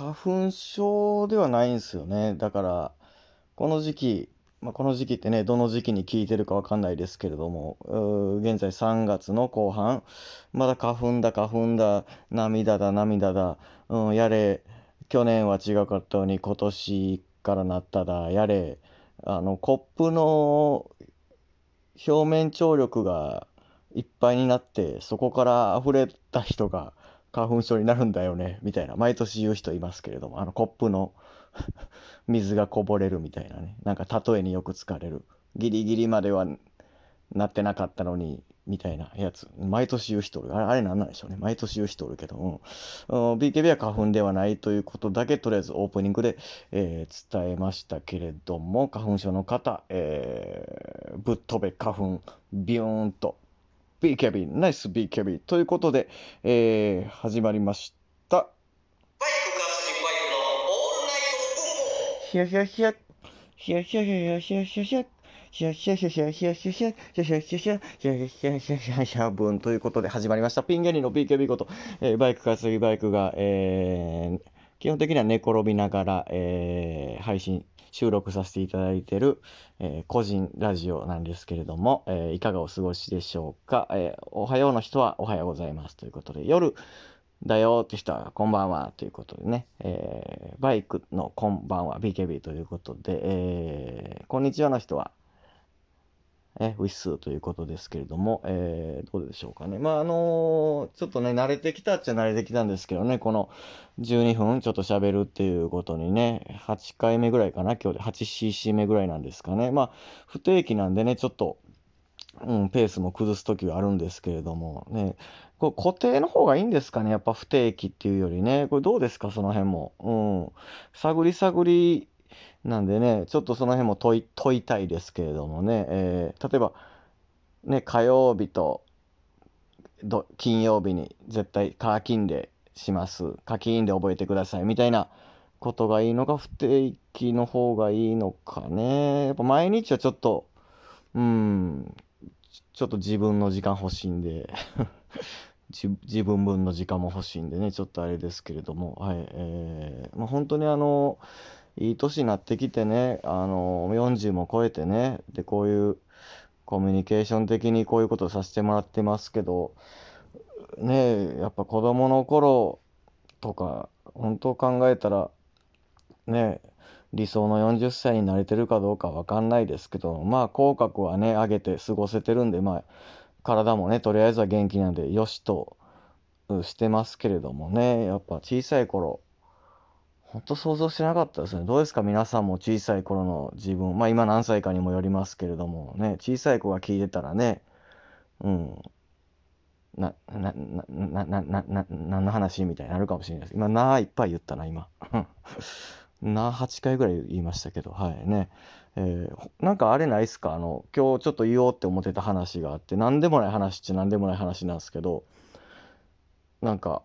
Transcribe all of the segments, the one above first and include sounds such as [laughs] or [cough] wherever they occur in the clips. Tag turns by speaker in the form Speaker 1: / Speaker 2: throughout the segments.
Speaker 1: 花粉症ではないんですよね。だから、この時期、まあ、この時期ってね、どの時期に効いてるかわかんないですけれども、現在3月の後半、まだ花粉だ、花粉だ、涙だ、涙だ、うん、やれ、去年は違かったのに今年からなっただ、やれ、あの、コップの表面張力がいっぱいになって、そこから溢れた人が花粉症になるんだよね、みたいな、毎年言う人いますけれども、あのコップの [laughs] 水がこぼれるみたいなね、なんか例えによく使われる。ギリギリまではなってなかったのに、みたいなやつ。毎年言う人おる。あれ、あれなんなんでしょうね。毎年言う人おるけど、うん。BKB は花粉ではないということだけ、とりあえずオープニングで、えー、伝えましたけれども、花粉症の方、えー、ぶっ飛べ花粉、ビューンと BKB、ナイス BKB ということで、えー、始まりました。バイクガスバイクのオールナイトヒヤヒヤヒヤ、ヒヤヒヤヒヤヒヤヒヤヒヤ。ヒャヒャヒャヒャヒャヒャヒャヒャヒャヒャヒャヒャヒャヒャヒャヒャヒャ分ということで始まりました。ピン芸人の BKB こと、えー、バイク担ぎバイクが、えー、基本的には寝転びながら、えー、配信収録させていただいている、えー、個人ラジオなんですけれども、えー、いかがお過ごしでしょうか、えー、おはようの人はおはようございます。ということで、夜だよって人はこんばんはということでね、えバイクのこんばんは BKB ということで、えこんにちはの人はえウィスということですけれども、えー、どうでしょうかね。まあ、あのー、ちょっとね、慣れてきたっちゃ慣れてきたんですけどね、この12分ちょっと喋るっていうことにね、8回目ぐらいかな、今日で 8cc 目ぐらいなんですかね。まあ、不定期なんでね、ちょっと、うん、ペースも崩す時はあるんですけれども、ね、これ固定の方がいいんですかね、やっぱ不定期っていうよりね、これどうですか、その辺も。うん、探り探りなんでね、ちょっとその辺も問い問いたいですけれどもね、えー、例えば、ね、火曜日と金曜日に絶対課金でします。課金で覚えてくださいみたいなことがいいのか、不定期の方がいいのかね。やっぱ毎日はちょっと、うん、ちょっと自分の時間欲しいんで [laughs] 自分分の時間も欲しいんでね、ちょっとあれですけれども、はい、えー、まあ、本当にあの、いい年になってきてね、あの、40も超えてね、で、こういうコミュニケーション的にこういうことをさせてもらってますけど、ねやっぱ子供の頃とか、本当考えたら、ね理想の40歳になれてるかどうかわかんないですけど、まあ、口角はね、上げて過ごせてるんで、まあ、体もね、とりあえずは元気なんで、よしとしてますけれどもね、やっぱ小さい頃、本当想像してなかったですね。どうですか？皆さんも小さい頃の自分。まあ今何歳かにもよりますけれどもね、小さい子が聞いてたらね、うん、な、な、な、な、な、な、な、何の話みたいになるかもしれないです。今、なーいっぱい言ったな、今。[laughs] なー8回ぐらい言いましたけど、はいね。えー、なんかあれないっすか？あの、今日ちょっと言おうって思ってた話があって、何でもない話っちゃ何でもない話なんですけど、なんか、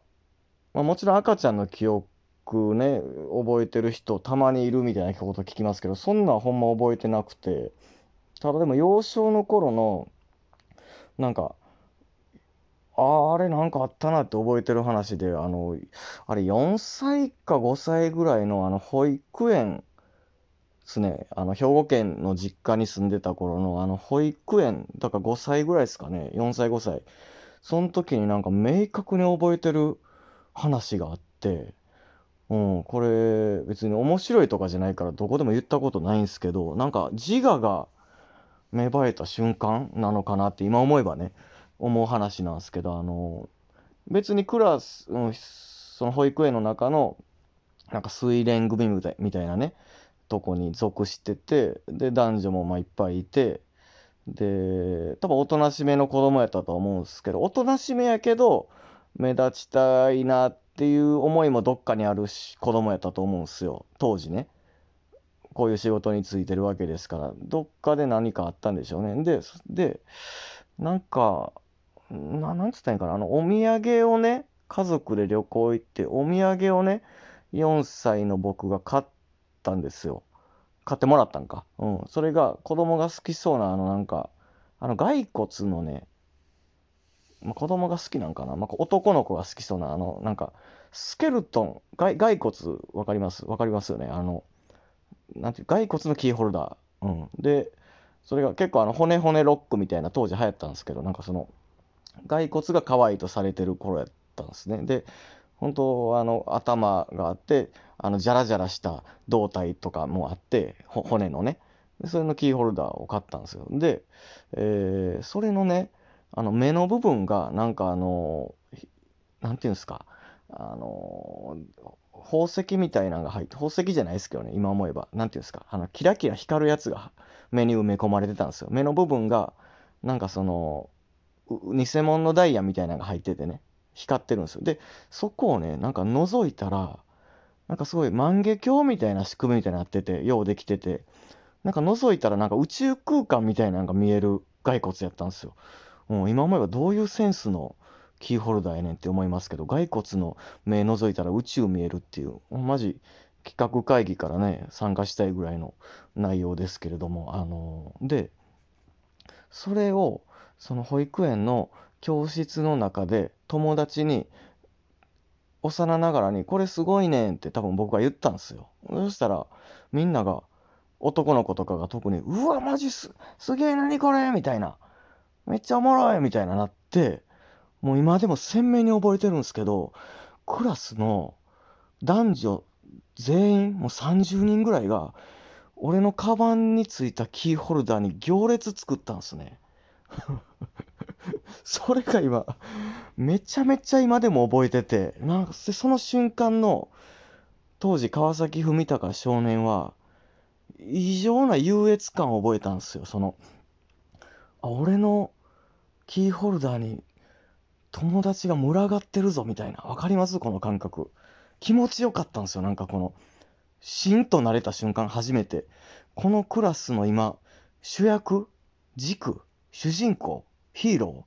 Speaker 1: まあもちろん赤ちゃんの記憶くね、覚えてる人たまにいるみたいなこと聞きますけど、そんなんほんま覚えてなくて、ただでも幼少の頃の、なんか、ああれなんかあったなって覚えてる話で、あの、あれ4歳か5歳ぐらいのあの保育園ですね、あの兵庫県の実家に住んでた頃のあの保育園、だから5歳ぐらいですかね、4歳5歳。その時になんか明確に覚えてる話があって、うん、これ別に面白いとかじゃないからどこでも言ったことないんですけど、なんか自我が芽生えた瞬間なのかなって今思えばね、思う話なんですけど、あの、別にクラス、うん、その保育園の中の、なんか水蓮組みたいみたいなね、とこに属してて、で、男女もまあいっぱいいて、で、多分おとなしめの子供やったと思うんですけど、おとなしめやけど、目立ちたいなってっていう思いもどっかにあるし子供やったと思うんですよ。当時ね。こういう仕事に就いてるわけですから。どっかで何かあったんでしょうね。ででなんかななんつったんやかな。あのお土産をね家族で旅行行ってお土産をね4歳の僕が買ったんですよ。買ってもらったんか。うん。それが子供が好きそうなあのなんかあの骸骨のねまあ、子供が好きなんかな、まあ、男の子が好きそうな、あの、なんか、スケルトン、骸骸骨、わかります？わかりますよねあの、なんていう、骸骨のキーホルダー。うん。で、それが結構あの、骨骨ロックみたいな当時流行ったんですけど、なんかその、骸骨が可愛いとされてる頃やったんですね。で、本当あの頭があってあのジャラジャラした胴体とかもあって骨のねそれのキーホルダーを買ったんですよで、えー、それのねあの目の部分がなんかあのなんていうんですかあの宝石みたいなのが入って宝石じゃないですけどね今思えばなんていうんですかあのキラキラ光るやつが目に埋め込まれてたんですよ目の部分がなんかその偽物のダイヤみたいなのが入っててね光ってるんですよ。で、そこをね、なんか覗いたら、なんかすごい万華鏡みたいな仕組みみたいになってて、ようできてて、なんか覗いたらなんか宇宙空間みたいなのが見える骸骨やったんですよ。うん、今思えばどういうセンスのキーホルダーやねんって思いますけど、骸骨の目覗いたら宇宙見えるっていう、マジ企画会議からね、参加したいぐらいの内容ですけれども、あのー、で、それを、その保育園の教室の中で友達に幼ながらに「これすごいねん」って多分僕が言ったんですよ。そしたらみんなが男の子とかが特に「うわマジすすげえ何これ」みたいな「めっちゃおもろい」みたいななってもう今でも鮮明に覚えてるんですけどクラスの男女全員もう30人ぐらいが俺のカバンについたキーホルダーに行列作ったんですね。[laughs] それが今、めちゃめちゃ今でも覚えてて、なんかその瞬間の、当時川崎文隆少年は、異常な優越感を覚えたんですよ。その、あ、俺のキーホルダーに友達が群がってるぞみたいな。わかります？この感覚。気持ちよかったんですよ。なんかこの、しんとなれた瞬間、初めて。このクラスの今、主役軸主人公ヒーロ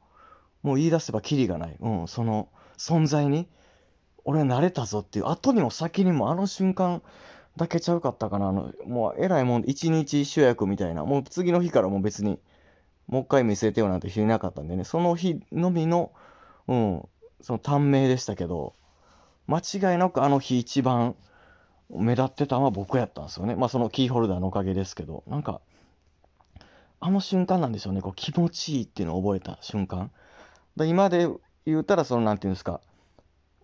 Speaker 1: ーもう言い出せばキリがない。うん、その存在に、俺慣れたぞっていう、後にも先にもあの瞬間だけちゃうかったかな。あの、もう偉いもん、一日主役みたいな。もう次の日からもう別に、もう一回見せてよなんて日なかったんでね、その日のみの、うん、その短命でしたけど、間違いなくあの日一番目立ってたのは僕やったんですよね。まあそのキーホルダーのおかげですけど、なんか、あの瞬間なんでしょうね、こう気持ちいいっていうのを覚えた瞬間。で今で言うたら、その、なんていうんですか、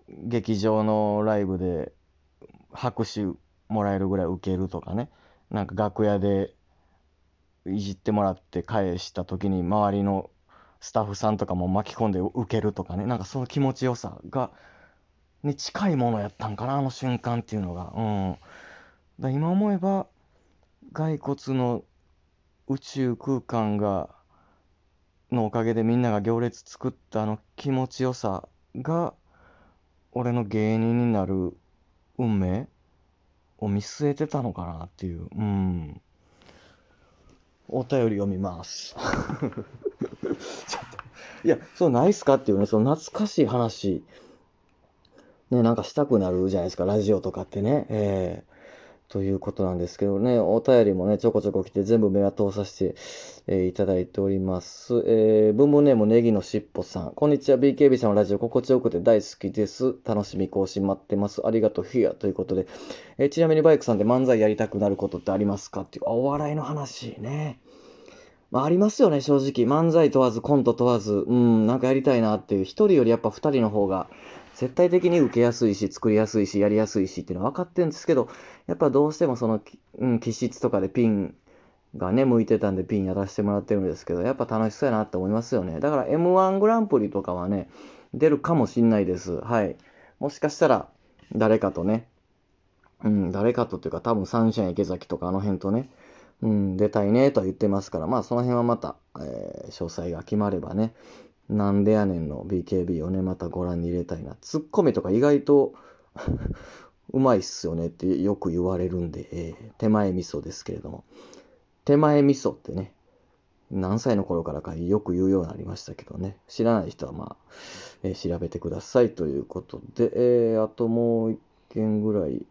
Speaker 1: 劇場のライブで拍手もらえるぐらい受けるとかね、なんか楽屋でいじってもらって返した時に周りのスタッフさんとかも巻き込んで受けるとかね、なんかその気持ちよさが、に近いものやったんかな、あの瞬間っていうのが。うん。だ今思えば、骸骨の宇宙空間がのおかげでみんなが行列作ったあの気持ちよさが俺の芸人になる運命を見据えてたのかなっていう、うん。お便り読みます。[laughs] いや、そうないっすかっていうね、その懐かしい話、ね、なんかしたくなるじゃないですか、ラジオとかってね。えーということなんですけどね、お便りもね、ちょこちょこ来て全部目は通させて、えー、いただいております。えー、文文ネームネギのしっぽさん。こんにちは、BKB さんのラジオ心地よくて大好きです。楽しみ更新待ってます。ありがとう、ヒアということで、えー、ちなみにバイクさんで漫才やりたくなることってありますか？っていう、お笑いの話ね。まあ、ありますよね、正直。漫才問わず、コント問わず、うん、なんかやりたいなっていう。一人よりやっぱ二人の方が、絶対的に受けやすいし、作りやすいし、やりやすいしっていうのは分かってるんですけど、やっぱどうしてもその、うん、気質とかでピンがね、向いてたんでピンやらせてもらってるんですけど、やっぱ楽しそうやなって思いますよね。だから M1 グランプリとかはね、出るかもしんないです。はい。もしかしたら、誰かとね、うん、誰かとっていうか多分サンシャイン池崎とかあの辺とね、うん、出たいねとは言ってますから、まあその辺はまた、えー、詳細が決まればね、なんでやねんの BKB をね、またご覧に入れたいな。ツッコミとか意外と [laughs] うまいっすよねってよく言われるんで、えー、手前味噌ですけれども。手前味噌ってね、何歳の頃からかよく言うようになりましたけどね。知らない人はまあ、えー、調べてくださいということで、えー、あともう一件ぐらい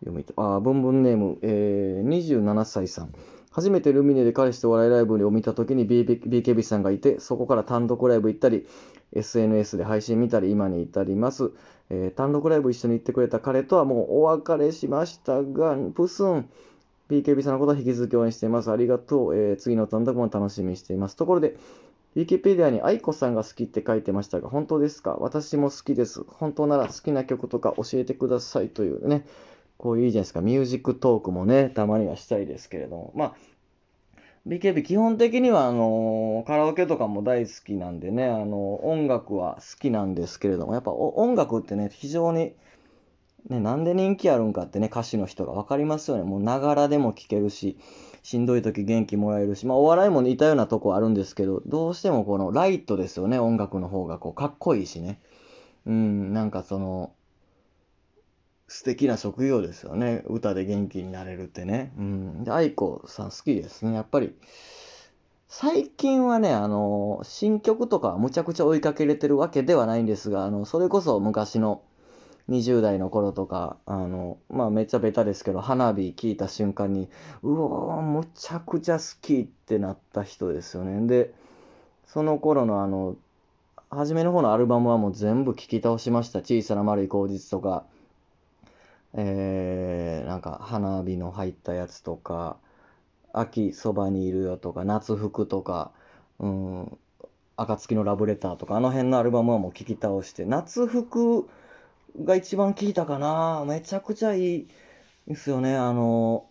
Speaker 1: 読みた、あ、ブンブンネーム、えー、27歳さん。初めてルミネで彼氏と笑いライブを見た時に BKB さんがいて、そこから単独ライブ行ったり、SNS で配信見たり、今に至ります。えー、単独ライブ一緒に行ってくれた彼とはもうお別れしましたが、プスン、BKB さんのことは引き続き応援しています。ありがとう。えー、次の単独も楽しみにしています。ところで、ウィキペディアに愛子さんが好きって書いてましたが、本当ですか？私も好きです。本当なら好きな曲とか教えてくださいというね、こういういいじゃないですか、ミュージックトークもね、たまにはしたいですけれども、まあ、BKB 基本的にはあのカラオケとかも大好きなんでね、あの音楽は好きなんですけれども、やっぱ音楽ってね、非常に、ね、なんで人気あるんかってね、歌手の人が分かりますよね。もうながらでも聴けるし、しんどい時元気もらえるし、まあお笑いも似たようなとこあるんですけど、どうしてもこのライトですよね、音楽の方がこうかっこいいしね。うん、なんかその、素敵な職業ですよね。歌で元気になれるってね。うん。で、愛子さん好きですね。やっぱり、最近はね、あの、新曲とかむちゃくちゃ追いかけれてるわけではないんですが、あの、それこそ昔の20代の頃とか、あの、まあめっちゃベタですけど、花火聞いた瞬間に、うわー、むちゃくちゃ好きってなった人ですよね。で、その頃のあの、初めの方のアルバムはもう全部聴き倒しました。小さな丸い口実とか、えー、なんか花火の入ったやつとか、秋そばにいるよとか、夏服とか、うん、暁のラブレターとか、あの辺のアルバムはもう聴き倒して、夏服、が一番効いたかな。めちゃくちゃいいですよね。あの、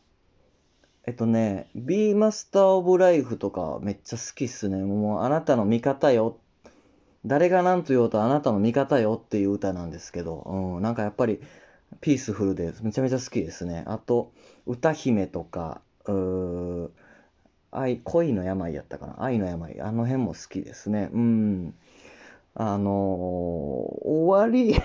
Speaker 1: えっとね、B マスターオブライフとかめっちゃ好きっすね。もうあなたの味方よ。誰が何と言おうとあなたの味方よっていう歌なんですけど、うん、なんかやっぱりピースフルでめちゃめちゃ好きですね。あと、歌姫とか、うー愛、恋の病やったかな？愛の病。あの辺も好きですね。うん。あのー、終わり